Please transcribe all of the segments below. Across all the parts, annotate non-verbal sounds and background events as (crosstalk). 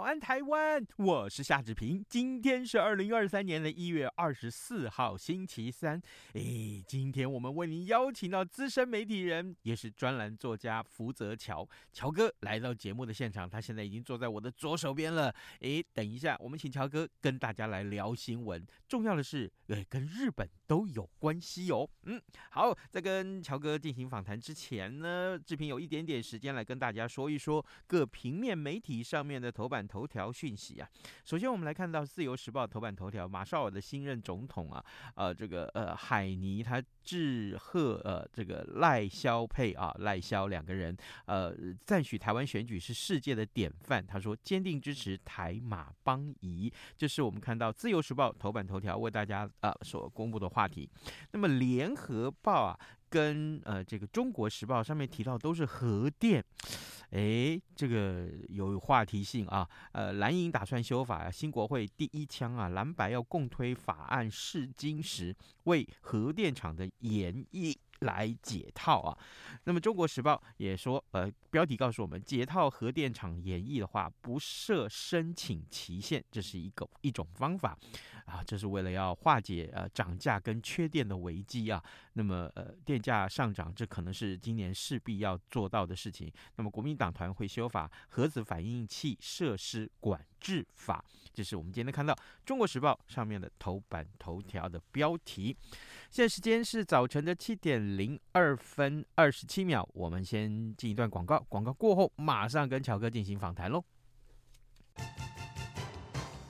早安，台湾！我是夏志平。今天是二零二三年的一月二十四号，星期三。诶，今天我们为您邀请到资深媒体人，也是专栏作家福泽乔乔哥来到节目的现场。他现在已经坐在我的左手边了。诶，等一下，我们请乔哥跟大家来聊新闻。重要的是，诶，跟日本都有关系哦。嗯，好，在跟乔哥进行访谈之前呢，志平有一点点时间来跟大家说一说各平面媒体上面的头版。头条讯息啊，首先我们来看到《自由时报》头版头条，马绍尔的新任总统啊，呃，这个呃海尼他致贺呃这个赖萧佩啊赖萧两个人呃赞许台湾选举是世界的典范，他说坚定支持台马邦谊，这是我们看到《自由时报》头版头条为大家啊、呃、所公布的话题。那么《联合报》啊跟呃这个《中国时报》上面提到都是核电。哎，这个有话题性啊！呃，蓝营打算修法，新国会第一枪啊，蓝白要共推法案试金石，为核电厂的延役来解套啊。那么《中国时报》也说，呃，标题告诉我们，解套核电厂延役的话，不设申请期限，这是一个一种方法啊，这是为了要化解呃涨价跟缺电的危机啊。那么呃，电价上涨，这可能是今年势必要做到的事情。那么国民党团会修法核子反应器设施管制法，这是我们今天看到《中国时报》上面的头版头条的标题。现在时间是早晨的七点零二分二十七秒，我们先进一段广告，广告过后马上跟乔哥进行访谈喽。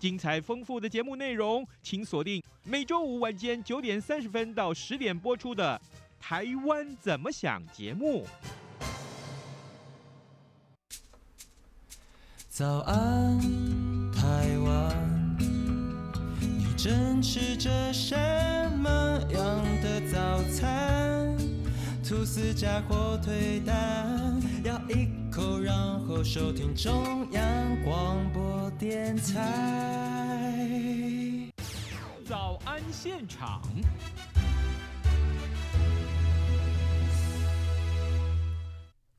精彩丰富的节目内容，请锁定每周五晚间九点三十分到十点播出的《台湾怎么想》节目。早安，台湾，你正吃着什么样的早餐？吐司加火腿蛋，要一口，然后收听中央广播电台。早安现场。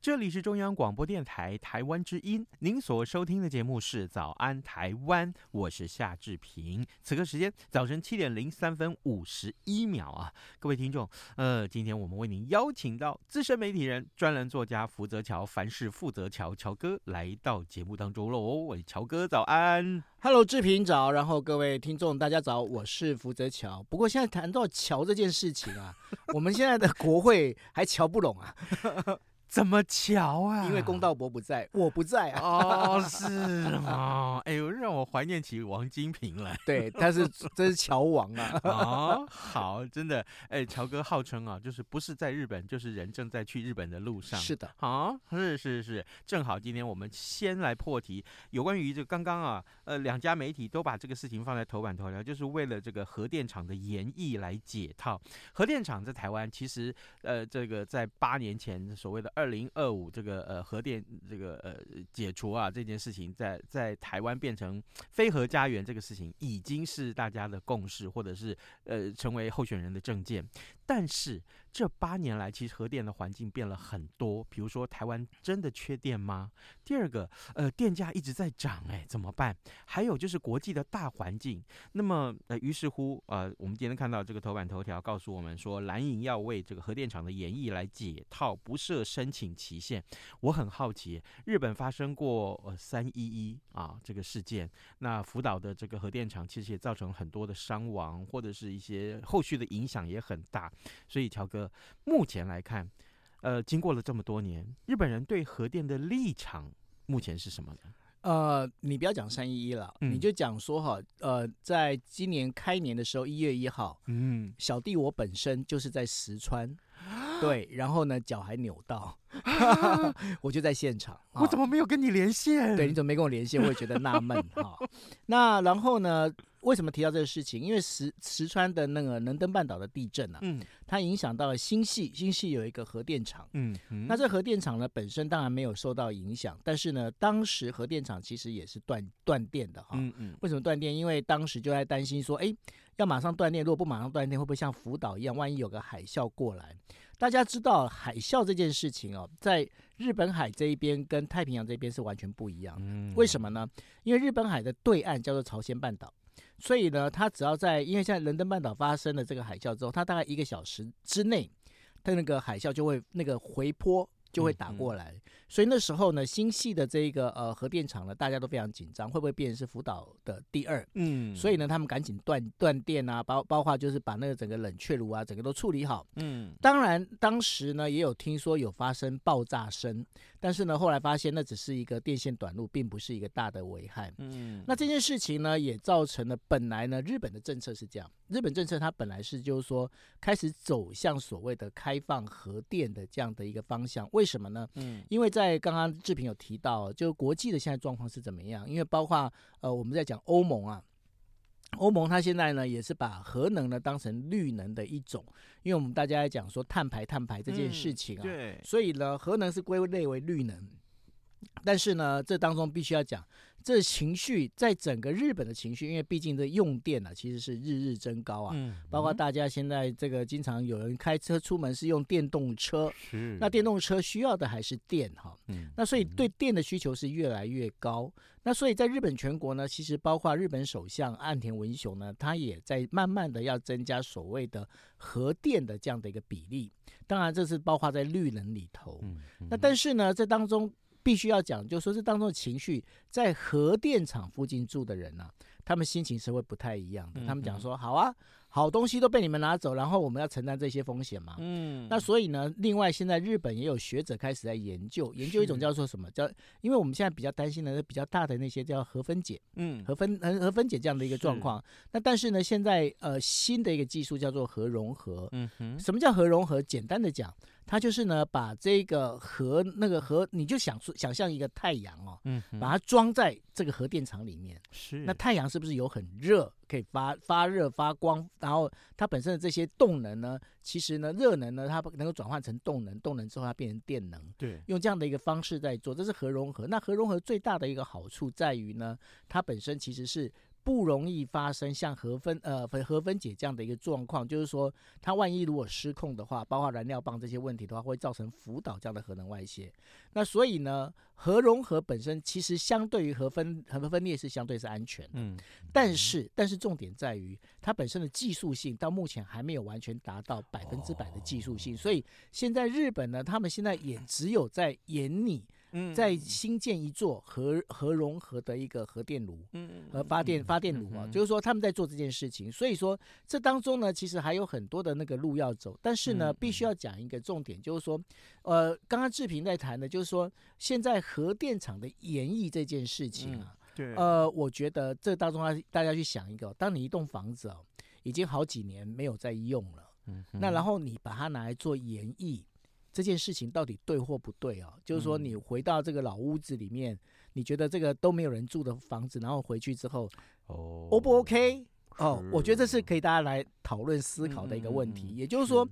这里是中央广播电台台湾之音，您所收听的节目是《早安台湾》，我是夏志平。此刻时间早晨七点零三分五十一秒啊，各位听众，呃，今天我们为您邀请到资深媒体人、专栏作家福泽桥，凡事负责桥，乔哥来到节目当中喽。喂，乔哥早安，Hello，志平早，然后各位听众大家早，我是福泽桥。不过现在谈到桥这件事情啊，(laughs) 我们现在的国会还瞧不拢啊。怎么乔啊？因为公道伯不在，(laughs) 我不在啊。(laughs) 哦，是吗？哎呦，让我怀念起王金平来。对，他是真是乔王啊。(laughs) 哦，好，真的。哎，乔哥号称啊，就是不是在日本，就是人正在去日本的路上。是的。啊，是是是，正好今天我们先来破题，有关于这刚刚啊，呃，两家媒体都把这个事情放在头版头条，就是为了这个核电厂的延役来解套。核电厂在台湾其实，呃，这个在八年前所谓的二二零二五这个呃核电这个呃解除啊这件事情在，在在台湾变成非核家园这个事情已经是大家的共识，或者是呃成为候选人的证件。但是这八年来，其实核电的环境变了很多。比如说，台湾真的缺电吗？第二个，呃，电价一直在涨，哎，怎么办？还有就是国际的大环境。那么，呃，于是乎，呃，我们今天看到这个头版头条告诉我们说，蓝营要为这个核电厂的延役来解套，不设申请期限。我很好奇，日本发生过呃三一一啊这个事件，那福岛的这个核电厂其实也造成很多的伤亡，或者是一些后续的影响也很大。所以，乔哥，目前来看，呃，经过了这么多年，日本人对核电的立场目前是什么呢？呃，你不要讲三一一了，嗯、你就讲说哈，呃，在今年开年的时候，一月一号，嗯，小弟我本身就是在石川，啊、对，然后呢，脚还扭到，(laughs) 啊、我就在现场，(laughs) 我怎么没有跟你连线？对，你怎么没跟我连线？我也觉得纳闷哈。(laughs) 那然后呢？为什么提到这个事情？因为石石川的那个能登半岛的地震啊，嗯，它影响到了新系，新系有一个核电厂，嗯，嗯，那这核电厂呢本身当然没有受到影响，但是呢，当时核电厂其实也是断断电的哈，嗯嗯，为什么断电？因为当时就在担心说，哎，要马上断电，如果不马上断电，会不会像福岛一样，万一有个海啸过来？大家知道海啸这件事情哦，在日本海这一边跟太平洋这边是完全不一样的，嗯，为什么呢？因为日本海的对岸叫做朝鲜半岛。所以呢，它只要在，因为现在伦敦半岛发生了这个海啸之后，它大概一个小时之内，它那个海啸就会那个回波。就会打过来，嗯嗯、所以那时候呢，新系的这个呃核电厂呢，大家都非常紧张，会不会变成是福岛的第二？嗯，所以呢，他们赶紧断断电啊，包包括就是把那个整个冷却炉啊，整个都处理好。嗯，当然当时呢也有听说有发生爆炸声，但是呢后来发现那只是一个电线短路，并不是一个大的危害。嗯，那这件事情呢也造成了本来呢日本的政策是这样，日本政策它本来是就是说开始走向所谓的开放核电的这样的一个方向。为什么呢？嗯，因为在刚刚志平有提到，就国际的现在状况是怎么样？因为包括呃，我们在讲欧盟啊，欧盟它现在呢也是把核能呢当成绿能的一种，因为我们大家在讲说碳排碳排这件事情啊，对，所以呢核能是归类为绿能，但是呢这当中必须要讲。这情绪在整个日本的情绪，因为毕竟这用电啊，其实是日日增高啊。嗯，包括大家现在这个经常有人开车出门是用电动车，是那电动车需要的还是电哈。嗯，那所以对电的需求是越来越高。那所以在日本全国呢，其实包括日本首相岸田文雄呢，他也在慢慢的要增加所谓的核电的这样的一个比例。当然，这是包括在绿能里头。嗯，那但是呢，这当中。必须要讲，就是说这当中的情绪，在核电厂附近住的人呢、啊，他们心情是会不太一样的。他们讲说，好啊。好东西都被你们拿走，然后我们要承担这些风险嘛？嗯，那所以呢，另外现在日本也有学者开始在研究，研究一种叫做什么叫？因为我们现在比较担心的是比较大的那些叫核分解，嗯，核分核核分解这样的一个状况。那但是呢，现在呃新的一个技术叫做核融合。嗯哼，什么叫核融合？简单的讲，它就是呢把这个核那个核，你就想出想象一个太阳哦，嗯，把它装在这个核电厂里面。是，那太阳是不是有很热？可以发发热发光，然后它本身的这些动能呢，其实呢，热能呢，它能够转换成动能，动能之后它变成电能。对，用这样的一个方式在做，这是核融合。那核融合最大的一个好处在于呢，它本身其实是。不容易发生像核分呃分核分解这样的一个状况，就是说它万一如果失控的话，包括燃料棒这些问题的话，会造成福岛这样的核能外泄。那所以呢，核融合本身其实相对于核分核分裂是相对是安全的，嗯，但是但是重点在于它本身的技术性到目前还没有完全达到百分之百的技术性，所以现在日本呢，他们现在也只有在研拟。嗯，在新建一座核核融合的一个核电炉，嗯，和发电发电炉啊，就是说他们在做这件事情。所以说这当中呢，其实还有很多的那个路要走。但是呢，必须要讲一个重点，就是说，呃，刚刚志平在谈的，就是说现在核电厂的演绎这件事情啊，对，呃，我觉得这当中啊，大家去想一个，当你一栋房子哦，已经好几年没有在用了，嗯，那然后你把它拿来做延役。这件事情到底对或不对啊？就是说，你回到这个老屋子里面，你觉得这个都没有人住的房子，然后回去之后，哦，O 不 OK？哦，我觉得这是可以大家来讨论思考的一个问题。也就是说，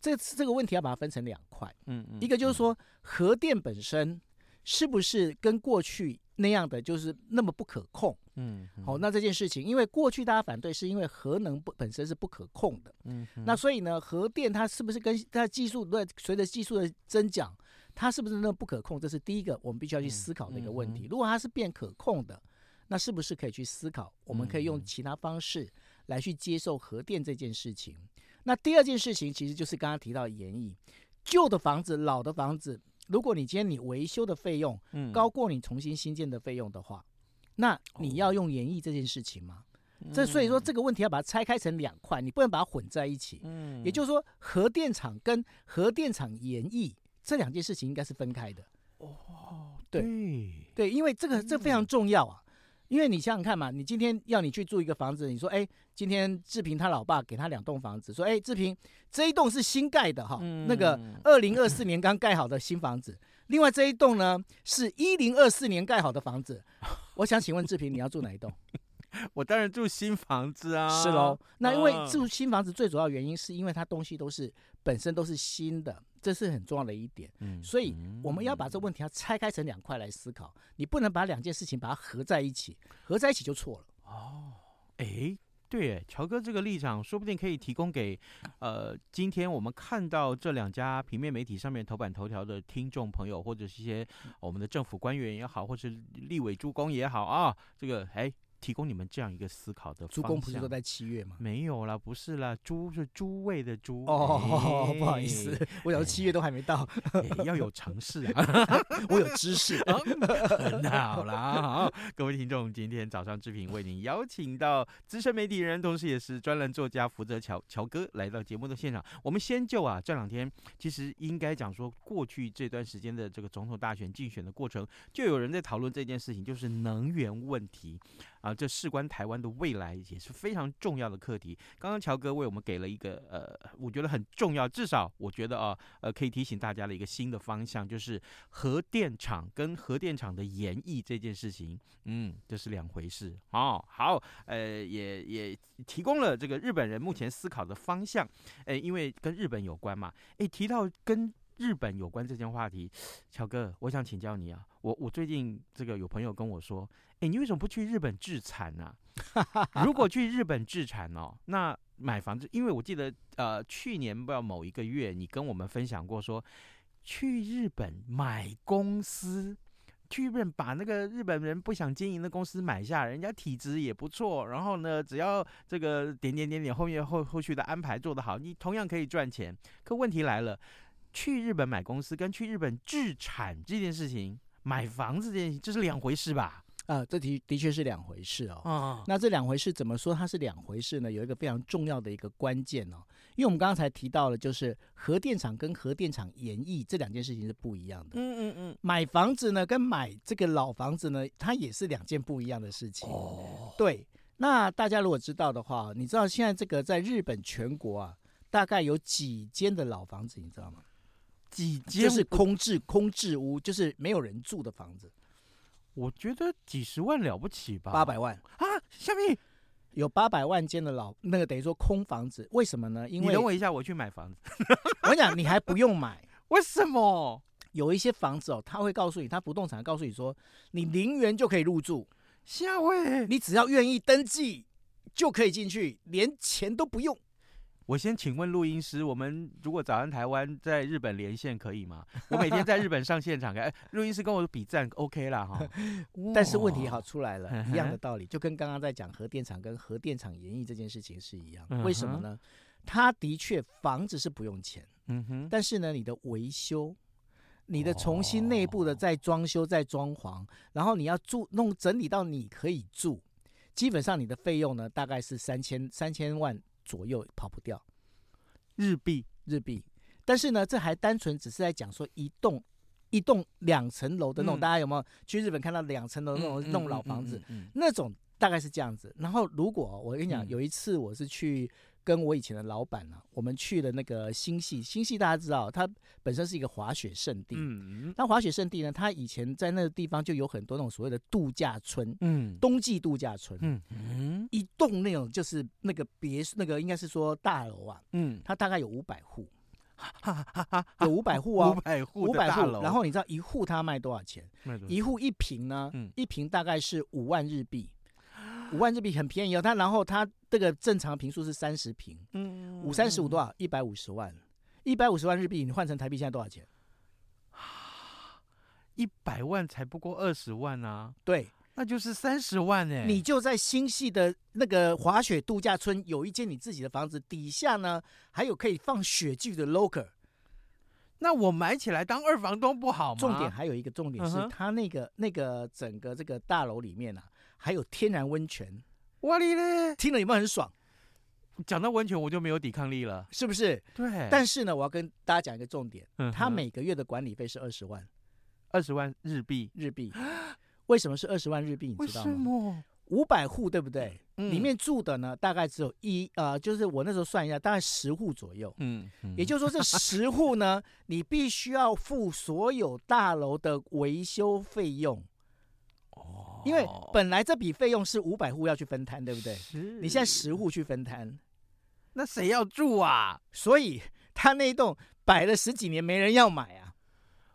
这这个问题要把它分成两块。嗯嗯，一个就是说，核电本身是不是跟过去那样的就是那么不可控？嗯，好，那这件事情，因为过去大家反对，是因为核能不本身是不可控的。嗯，那所以呢，核电它是不是跟它技术对随着技术的增长，它是不是那不可控？这是第一个我们必须要去思考的一个问题。如果它是变可控的，那是不是可以去思考，我们可以用其他方式来去接受核电这件事情？那第二件事情其实就是刚刚提到的延役，旧的房子、老的房子。如果你今天你维修的费用高过你重新新建的费用的话，嗯、那你要用演绎这件事情吗？嗯、这所以说这个问题要把它拆开成两块，你不能把它混在一起。嗯，也就是说核电厂跟核电厂演绎这两件事情应该是分开的。哦，对对，因为这个这个、非常重要啊。因为你想想看嘛，你今天要你去住一个房子，你说，哎，今天志平他老爸给他两栋房子，说，哎，志平这一栋是新盖的哈，嗯、那个二零二四年刚盖好的新房子，另外这一栋呢是一零二四年盖好的房子，我想请问志平，你要住哪一栋？(laughs) 我当然住新房子啊。是喽，那因为住新房子最主要原因是因为它东西都是本身都是新的。这是很重要的一点，嗯，所以我们要把这个问题要拆开成两块来思考，你不能把两件事情把它合在一起，合在一起就错了。哦，哎，对，乔哥这个立场说不定可以提供给，呃，今天我们看到这两家平面媒体上面头版头条的听众朋友，或者是一些我们的政府官员也好，或是立委诸公也好啊，这个哎。提供你们这样一个思考的。猪公不是都在七月吗？没有啦，不是啦，猪是猪位的猪。哦，欸、不好意思，我想七月都还没到，欸、要有常识啊。(laughs) 我有知识，(laughs) 很好啦。好，各位听众，今天早上志平为您邀请到资深媒体人，同时也是专栏作家福泽乔乔哥来到节目的现场。我们先就啊，这两天其实应该讲说，过去这段时间的这个总统大选竞选的过程，就有人在讨论这件事情，就是能源问题。啊，这事关台湾的未来也是非常重要的课题。刚刚乔哥为我们给了一个呃，我觉得很重要，至少我觉得啊，呃，可以提醒大家的一个新的方向，就是核电厂跟核电厂的延役这件事情，嗯，这是两回事哦。好，呃，也也提供了这个日本人目前思考的方向，呃，因为跟日本有关嘛。诶，提到跟日本有关这件话题，(sniffs) 乔哥，我想请教你啊，我我最近这个有朋友跟我说。哎，你为什么不去日本置产呢？(laughs) 如果去日本置产哦，那买房子，因为我记得呃，去年不知道某一个月，你跟我们分享过说，去日本买公司，去日本把那个日本人不想经营的公司买下，人家体质也不错，然后呢，只要这个点点点点后面后后续的安排做得好，你同样可以赚钱。可问题来了，去日本买公司跟去日本置产这件事情，买房子这件事情，这是两回事吧？啊，这的的确是两回事哦。哦，那这两回事怎么说它是两回事呢？有一个非常重要的一个关键哦，因为我们刚才提到了，就是核电厂跟核电厂延役这两件事情是不一样的。嗯嗯嗯。买房子呢，跟买这个老房子呢，它也是两件不一样的事情。哦。对，那大家如果知道的话，你知道现在这个在日本全国啊，大概有几间的老房子，你知道吗？几间？就是空置空置屋，就是没有人住的房子。我觉得几十万了不起吧？八百万啊！下面有八百万间的老那个等于说空房子，为什么呢？因为你等我一下，我去买房子。(laughs) 我跟你讲，你还不用买，为什么？有一些房子哦，他会告诉你，他不动产告诉你说，你零元就可以入住。下位，你只要愿意登记就可以进去，连钱都不用。我先请问录音师，我们如果早安台湾在日本连线可以吗？(laughs) 我每天在日本上现场，哎，录音师跟我比赞，OK 啦哈。(laughs) 但是问题好出来了，一样的道理，就跟刚刚在讲核电厂跟核电厂演绎这件事情是一样。为什么呢？他的确房子是不用钱，嗯哼，但是呢，你的维修、你的重新内部的再装修、再装潢，然后你要住弄整理到你可以住，基本上你的费用呢，大概是三千三千万。左右跑不掉，日币日币，但是呢，这还单纯只是在讲说一栋一栋两层楼的那种，嗯、大家有没有去日本看到两层楼那种那种老房子？那种大概是这样子。然后如果我跟你讲，有一次我是去。跟我以前的老板呢、啊，我们去的那个新系，新系大家知道，它本身是一个滑雪圣地。嗯，那滑雪圣地呢，它以前在那个地方就有很多那种所谓的度假村，嗯，冬季度假村，嗯嗯，一栋那种就是那个别墅，那个应该是说大楼啊，嗯，它大概有五百户，哈哈哈有五百户啊，五百户，五百户。然后你知道一户它卖多少钱？一户一平呢？嗯，一平大概是五万日币。五万日币很便宜哦。他然后他这个正常平数是三十平，嗯，五三十五多少？一百五十万，一百五十万日币，你换成台币现在多少钱？(sighs) 一百万才不过二十万啊！对，那就是三十万哎。你就在新系的那个滑雪度假村有一间你自己的房子，底下呢还有可以放雪具的 locker。那我买起来当二房东不好吗？重点还有一个重点是，他那个那个整个这个大楼里面啊，还有天然温泉。哇哩嘞！听了有没有很爽？讲到温泉我就没有抵抗力了，是不是？对。但是呢，我要跟大家讲一个重点，他每个月的管理费是二十万，二十万日币。日币。为什么是二十万日币？你知道吗？五百户对不对？嗯、里面住的呢，大概只有一呃，就是我那时候算一下，大概十户左右。嗯，嗯也就是说这十户呢，(laughs) 你必须要付所有大楼的维修费用。哦，因为本来这笔费用是五百户要去分摊，对不对？你现在十户去分摊，那谁要住啊？所以他那一栋摆了十几年，没人要买啊。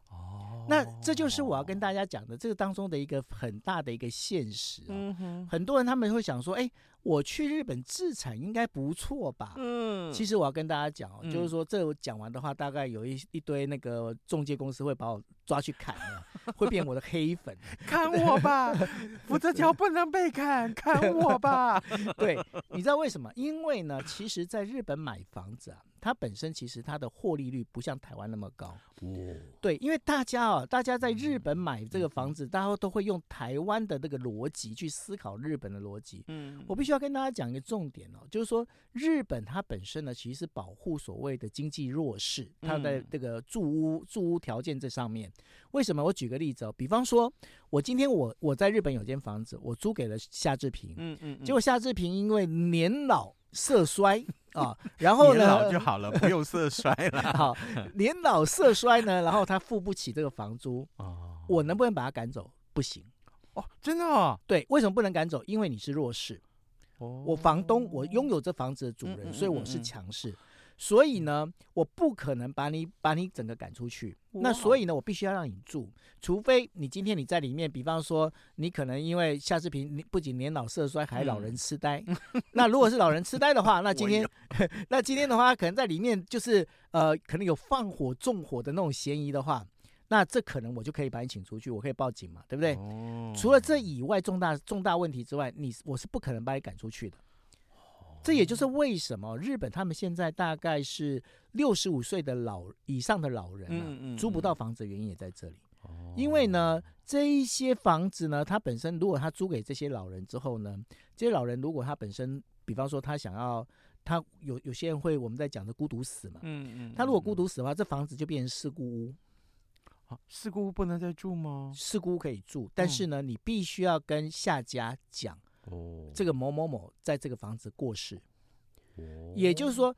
哦那这就是我要跟大家讲的，这个当中的一个很大的一个现实啊。嗯哼。很多人他们会想说，哎，我去日本自产应该不错吧？嗯。其实我要跟大家讲，就是说这讲完的话，大概有一一堆那个中介公司会把我抓去砍了，(laughs) 会变我的黑粉。砍我吧，福泽桥不能被砍，(laughs) 砍我吧。对，你知道为什么？因为呢，其实在日本买房子啊。它本身其实它的获利率不像台湾那么高，对，因为大家啊，大家在日本买这个房子，大家都会用台湾的那个逻辑去思考日本的逻辑。嗯，我必须要跟大家讲一个重点哦，就是说日本它本身呢，其实是保护所谓的经济弱势，它的这个住屋住屋条件这上面，为什么？我举个例子哦，比方说，我今天我我在日本有间房子，我租给了夏志平，嗯嗯，结果夏志平因为年老色衰。啊、哦，(laughs) 然后呢？年老就好了，不用色衰了。(laughs) 好，年老色衰呢，然后他付不起这个房租。哦，我能不能把他赶走？不行。哦，真的、哦？对，为什么不能赶走？因为你是弱势。哦，我房东，我拥有这房子的主人，嗯嗯嗯嗯，所以我是强势。所以呢，我不可能把你把你整个赶出去。那所以呢，我必须要让你住，除非你今天你在里面，比方说你可能因为夏志平，你不仅年老色衰，还老人痴呆。嗯、那如果是老人痴呆的话，那今天 (laughs) 那今天的话，可能在里面就是呃，可能有放火纵火的那种嫌疑的话，那这可能我就可以把你请出去，我可以报警嘛，对不对？哦、除了这以外，重大重大问题之外，你我是不可能把你赶出去的。这也就是为什么日本他们现在大概是六十五岁的老以上的老人啊，租不到房子的原因也在这里。因为呢，这一些房子呢，它本身如果他租给这些老人之后呢，这些老人如果他本身，比方说他想要，他有有些人会我们在讲的孤独死嘛，嗯嗯，他如果孤独死的话，这房子就变成事故屋。事故屋不能再住吗？事故屋可以住，但是呢，你必须要跟下家讲。哦，这个某某某在这个房子过世，哦，也就是说，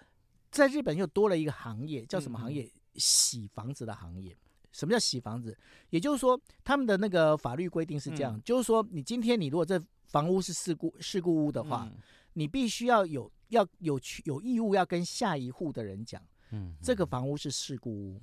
在日本又多了一个行业，叫什么行业？嗯、洗房子的行业。什么叫洗房子？也就是说，他们的那个法律规定是这样，嗯、就是说，你今天你如果这房屋是事故事故屋的话，嗯、你必须要有要有有义务要跟下一户的人讲，嗯，这个房屋是事故屋。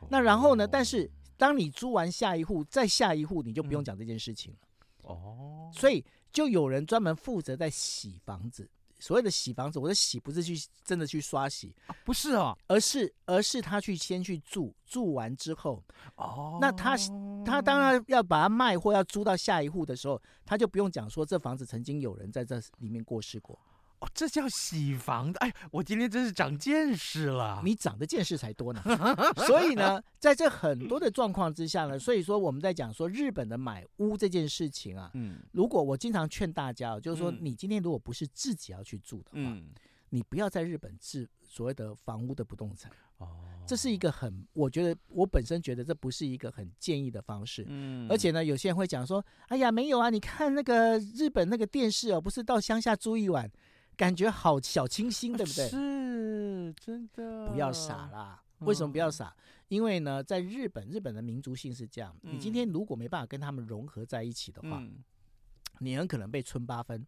哦、那然后呢？但是当你租完下一户，再下一户，你就不用讲这件事情了。哦，所以。就有人专门负责在洗房子，所谓的洗房子，我的洗不是去真的去刷洗，啊、不是哦，而是而是他去先去住，住完之后，哦，那他他当然要把它卖或要租到下一户的时候，他就不用讲说这房子曾经有人在这里面过世过。哦，这叫洗房的。哎，我今天真是长见识了。你长的见识才多呢。所以呢，在这很多的状况之下呢，所以说我们在讲说日本的买屋这件事情啊，嗯，如果我经常劝大家，就是说你今天如果不是自己要去住的话，嗯，你不要在日本置所谓的房屋的不动产。哦，这是一个很，我觉得我本身觉得这不是一个很建议的方式。嗯，而且呢，有些人会讲说，哎呀，没有啊，你看那个日本那个电视哦，不是到乡下住一晚。感觉好小清新，对不对？是真的。不要傻啦！为什么不要傻？嗯、因为呢，在日本，日本的民族性是这样：嗯、你今天如果没办法跟他们融合在一起的话，嗯、你很可能被村八分。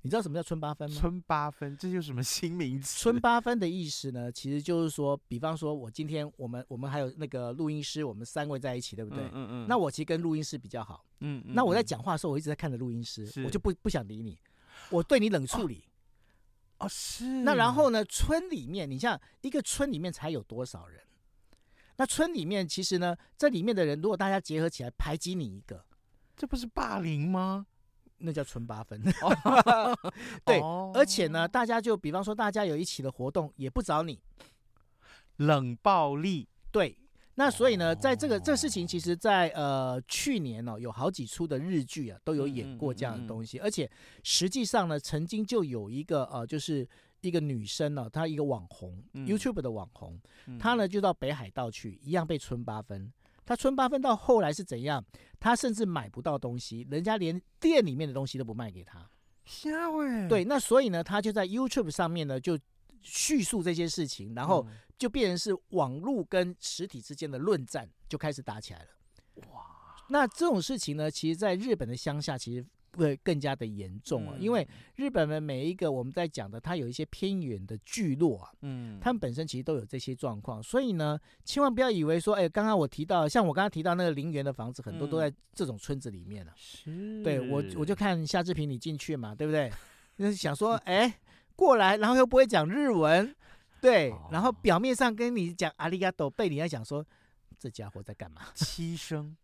你知道什么叫村八分吗？村八分，这就是什么新名词？村八分的意思呢，其实就是说，比方说，我今天我们我们还有那个录音师，我们三位在一起，对不对？嗯嗯。嗯，那我其实跟录音师比较好。嗯。嗯，那我在讲话的时候，我一直在看着录音师，我就不不想理你。我对你冷处理。哦，是。那然后呢？村里面，你像一个村里面才有多少人？那村里面其实呢，这里面的人如果大家结合起来排挤你一个，这不是霸凌吗？那叫纯八分。哦、(laughs) 对，哦、而且呢，大家就比方说，大家有一起的活动，也不找你，冷暴力。对。那所以呢，在这个这个事情，其实在，在呃去年哦，有好几出的日剧啊，都有演过这样的东西。而且实际上呢，曾经就有一个呃，就是一个女生呢，她一个网红，YouTube 的网红，她呢就到北海道去，一样被村八分。她村八分到后来是怎样？她甚至买不到东西，人家连店里面的东西都不卖给她。吓喂！对，那所以呢，她就在 YouTube 上面呢就叙述这些事情，然后。就变成是网络跟实体之间的论战就开始打起来了，哇！那这种事情呢，其实在日本的乡下其实会更加的严重啊，嗯、因为日本的每一个我们在讲的，它有一些偏远的聚落啊，嗯，他们本身其实都有这些状况，所以呢，千万不要以为说，哎，刚刚我提到，像我刚刚提到那个陵园的房子，很多都在这种村子里面了、啊，对我我就看夏志平你进去嘛，对不对？(laughs) 就是想说，哎，过来，然后又不会讲日文。对，然后表面上跟你讲阿里嘎多，背里在讲说这家伙在干嘛？(laughs) 七声，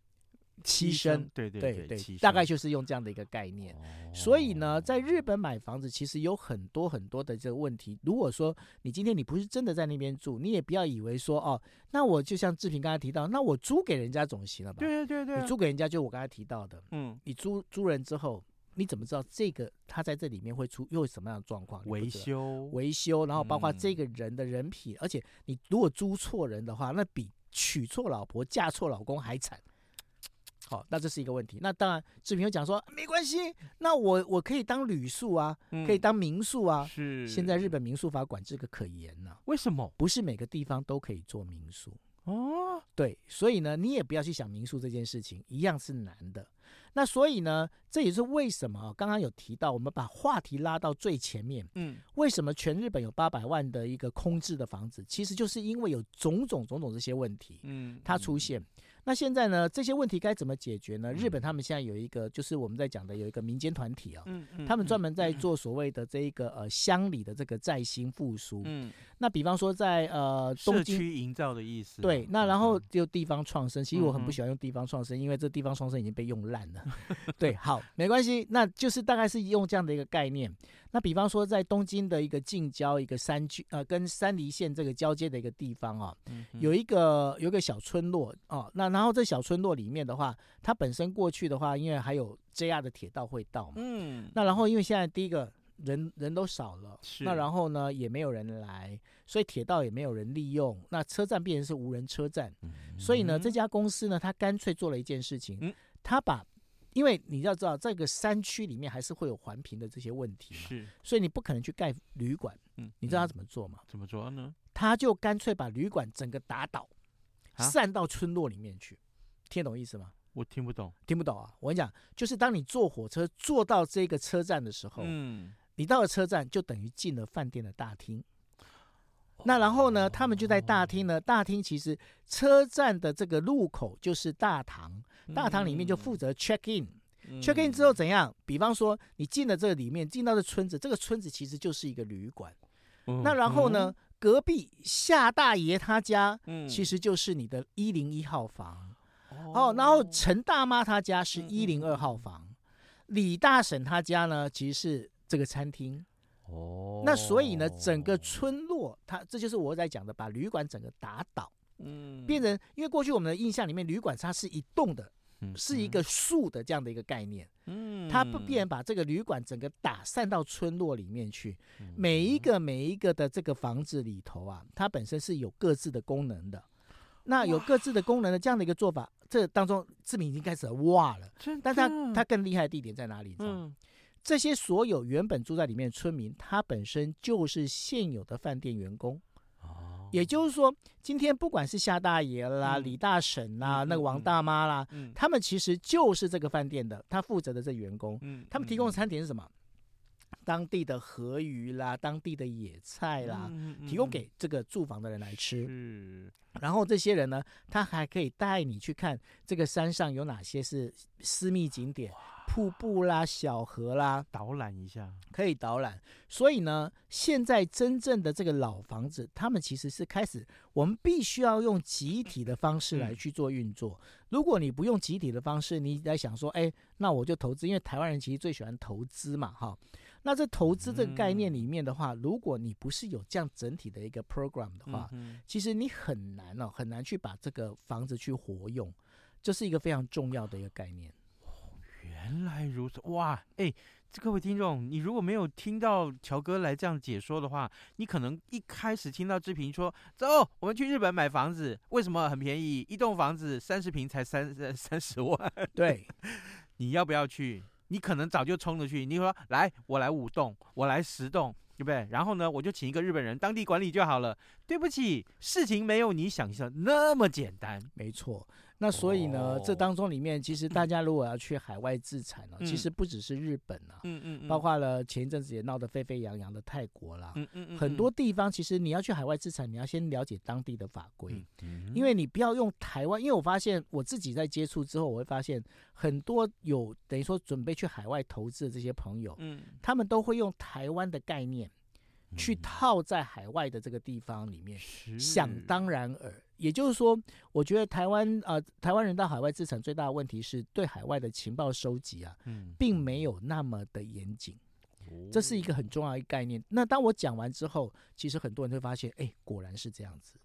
七声，对对对对，大概就是用这样的一个概念。所以呢，在日本买房子其实有很多很多的这个问题。如果说你今天你不是真的在那边住，你也不要以为说哦，那我就像志平刚才提到，那我租给人家总行了吧？对对对，你租给人家就我刚才提到的，嗯，你租租人之后。你怎么知道这个他在这里面会出又有什么样的状况？维修维修，然后包括这个人的人品，嗯、而且你如果租错人的话，那比娶错老婆嫁错老公还惨。好，那这是一个问题。那当然，志平又讲说没关系，那我我可以当旅宿啊，嗯、可以当民宿啊。是。现在日本民宿法管制可可严呢、啊。为什么？不是每个地方都可以做民宿哦。对，所以呢，你也不要去想民宿这件事情，一样是难的。那所以呢，这也是为什么刚刚有提到，我们把话题拉到最前面。嗯，为什么全日本有八百万的一个空置的房子？其实就是因为有种种种种这些问题，嗯，它出现。嗯那现在呢？这些问题该怎么解决呢？日本他们现在有一个，就是我们在讲的有一个民间团体啊，嗯嗯，他们专门在做所谓的这一个呃乡里的这个再兴复苏。嗯，那比方说在呃东京，社区营造的意思。对，那然后就地方创生。其实我很不喜欢用地方创生，因为这地方创生已经被用烂了。(laughs) 对，好，没关系，那就是大概是用这样的一个概念。那比方说，在东京的一个近郊一个山区，呃，跟山梨县这个交接的一个地方啊，嗯、有一个有一个小村落哦、啊。那然后这小村落里面的话，它本身过去的话，因为还有 JR 的铁道会到嘛。嗯。那然后因为现在第一个人人都少了，是那然后呢也没有人来，所以铁道也没有人利用，那车站变成是无人车站。嗯、所以呢，这家公司呢，他干脆做了一件事情，嗯、他把。因为你要知道，这个山区里面还是会有环评的这些问题嘛，是，所以你不可能去盖旅馆。嗯，你知道他怎么做吗？怎么做呢？他就干脆把旅馆整个打倒，啊、散到村落里面去。听得懂意思吗？我听不懂，听不懂啊！我跟你讲，就是当你坐火车坐到这个车站的时候，嗯，你到了车站就等于进了饭店的大厅。哦、那然后呢，他们就在大厅呢，大厅其实车站的这个入口就是大堂。大堂里面就负责 check in，check、嗯、in 之后怎样？比方说你进了这个里面，进到这村子，这个村子其实就是一个旅馆。嗯、那然后呢，嗯、隔壁夏大爷他家，其实就是你的一零一号房。嗯、哦，然后陈大妈他家是一零二号房，嗯、李大婶他家呢，其实是这个餐厅。哦，那所以呢，整个村落，它这就是我在讲的，把旅馆整个打倒。嗯，变成因为过去我们的印象里面，旅馆它是一栋的，嗯、是一个树的这样的一个概念。嗯，它不变把这个旅馆整个打散到村落里面去，嗯、每一个每一个的这个房子里头啊，它本身是有各自的功能的。那有各自的功能的这样的一个做法，这当中志明已经开始哇了。的但他他更厉害的地点在哪里？你知道吗？嗯、这些所有原本住在里面的村民，他本身就是现有的饭店员工。也就是说，今天不管是夏大爷啦、嗯、李大婶啦、嗯、那个王大妈啦，嗯、他们其实就是这个饭店的，他负责的这员工，嗯、他们提供的餐点是什么？嗯、当地的河鱼啦，当地的野菜啦，提供给这个住房的人来吃。嗯、然后这些人呢，他还可以带你去看这个山上有哪些是私密景点。瀑布啦、小河啦，导览一下，可以导览。所以呢，现在真正的这个老房子，他们其实是开始，我们必须要用集体的方式来去做运作。如果你不用集体的方式，你在想说，哎，那我就投资，因为台湾人其实最喜欢投资嘛，哈。那这投资这个概念里面的话，如果你不是有这样整体的一个 program 的话，其实你很难哦，很难去把这个房子去活用，这是一个非常重要的一个概念。原来如此，哇，哎，各位听众，你如果没有听到乔哥来这样解说的话，你可能一开始听到志平说，走，我们去日本买房子，为什么很便宜？一栋房子三十平才三三十万，(laughs) 对，你要不要去？你可能早就冲着去，你说来，我来五栋，我来十栋，对不对？然后呢，我就请一个日本人当地管理就好了。对不起，事情没有你想象那么简单。没错。那所以呢，这当中里面，其实大家如果要去海外自产呢，其实不只是日本啊，嗯嗯，包括了前一阵子也闹得沸沸扬扬的泰国啦，嗯嗯，很多地方其实你要去海外自产，你要先了解当地的法规，因为你不要用台湾，因为我发现我自己在接触之后，我会发现很多有等于说准备去海外投资的这些朋友，嗯，他们都会用台湾的概念。去套在海外的这个地方里面，想当然耳。也就是说，我觉得台湾呃，台湾人到海外资产最大的问题是对海外的情报收集啊，并没有那么的严谨。这是一个很重要的概念。那当我讲完之后，其实很多人会发现，哎，果然是这样子。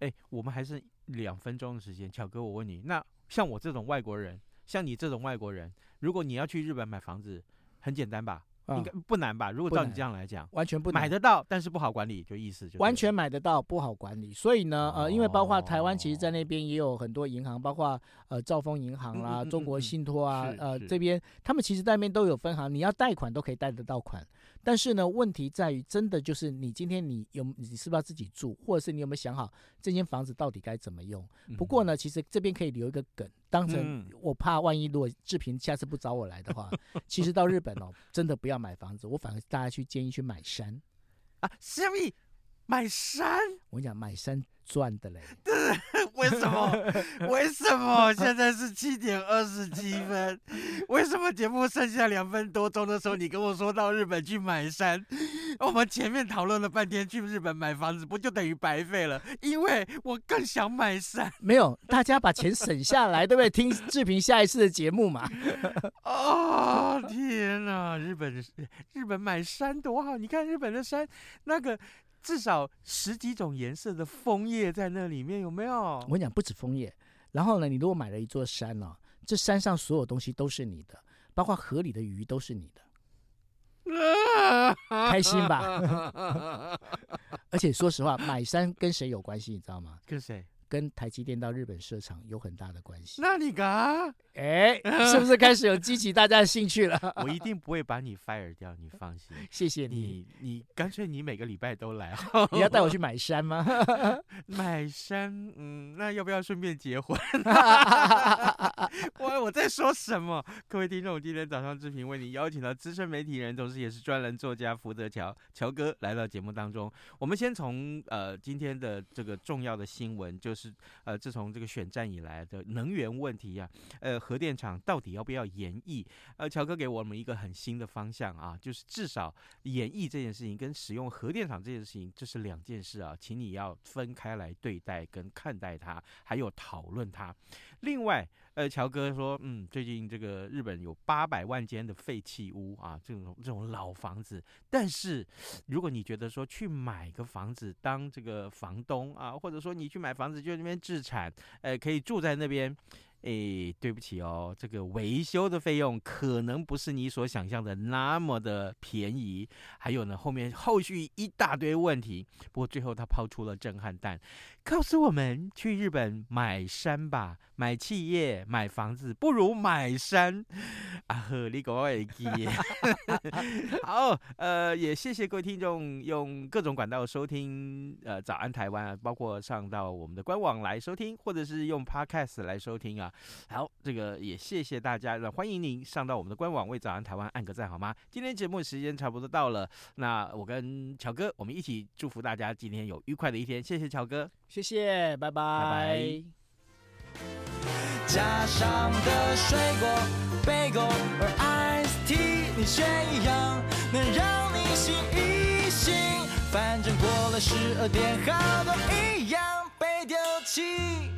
哎，我们还剩两分钟的时间，巧哥，我问你，那像我这种外国人，像你这种外国人，如果你要去日本买房子，很简单吧？应该不难吧？如果照你这样来讲，完全不难，买得到，但是不好管理，就意思就完全买得到，不好管理。所以呢，呃，因为包括台湾，其实在那边也有很多银行，包括呃兆丰银行啦、中国信托啊，呃这边他们其实在那边都有分行，你要贷款都可以贷得到款。但是呢，问题在于，真的就是你今天你有你是不是要自己住，或者是你有没有想好这间房子到底该怎么用？不过呢，其实这边可以留一个梗，当成我怕万一如果志平下次不找我来的话，(laughs) 其实到日本哦，真的不要买房子，我反而大家去建议去买山。啊，什么买山？我跟你讲，买山。赚的嘞，(laughs) 为什么？(laughs) 为什么现在是七点二十七分？为什么节目剩下两分多钟的时候，你跟我说到日本去买山？我们前面讨论了半天，去日本买房子不就等于白费了？因为我更想买山。没有，大家把钱省下来，对不对？听志平下一次的节目嘛。(laughs) 哦天哪，日本日本买山多好！你看日本的山那个。至少十几种颜色的枫叶在那里面有没有？我跟你讲，不止枫叶。然后呢，你如果买了一座山哦，这山上所有东西都是你的，包括河里的鱼都是你的，(laughs) 开心吧？(laughs) 而且说实话，买山跟谁有关系？你知道吗？跟谁？跟台积电到日本设厂有很大的关系。那你干？哎，是不是开始有激起大家的兴趣了？(laughs) 我一定不会把你 fire 掉，你放心。(laughs) 谢谢你，你你干脆你每个礼拜都来。(laughs) 你要带我去买山吗？买山，嗯，那要不要顺便结婚？我我在说什么？各位听众，今天早上志平为你邀请到资深媒体人，同时也是专栏作家福泽乔乔哥来到节目当中。我们先从呃今天的这个重要的新闻，就是。是呃，自从这个选战以来的能源问题呀、啊，呃，核电厂到底要不要延役？呃，乔哥给我们一个很新的方向啊，就是至少延役这件事情跟使用核电厂这件事情，这是两件事啊，请你要分开来对待跟看待它，还有讨论它。另外，呃，乔哥说，嗯，最近这个日本有八百万间的废弃屋啊，这种这种老房子。但是，如果你觉得说去买个房子当这个房东啊，或者说你去买房子就那边置产，呃，可以住在那边。哎，对不起哦，这个维修的费用可能不是你所想象的那么的便宜。还有呢，后面后续一大堆问题。不过最后他抛出了震撼弹，告诉我们去日本买山吧，买企业、买房子不如买山。啊呵，你给我耳机。(laughs) 好，呃，也谢谢各位听众用各种管道收听呃早安台湾，包括上到我们的官网来收听，或者是用 Podcast 来收听啊。好，这个也谢谢大家，那欢迎您上到我们的官网为早安台湾按个赞好吗？今天节目时间差不多到了，那我跟乔哥我们一起祝福大家今天有愉快的一天，谢谢乔哥，谢谢，拜拜。拜拜。加上的水果 Ice Tea，你选一样能让你醒一醒。反正过了十二点，好多一样被丢弃。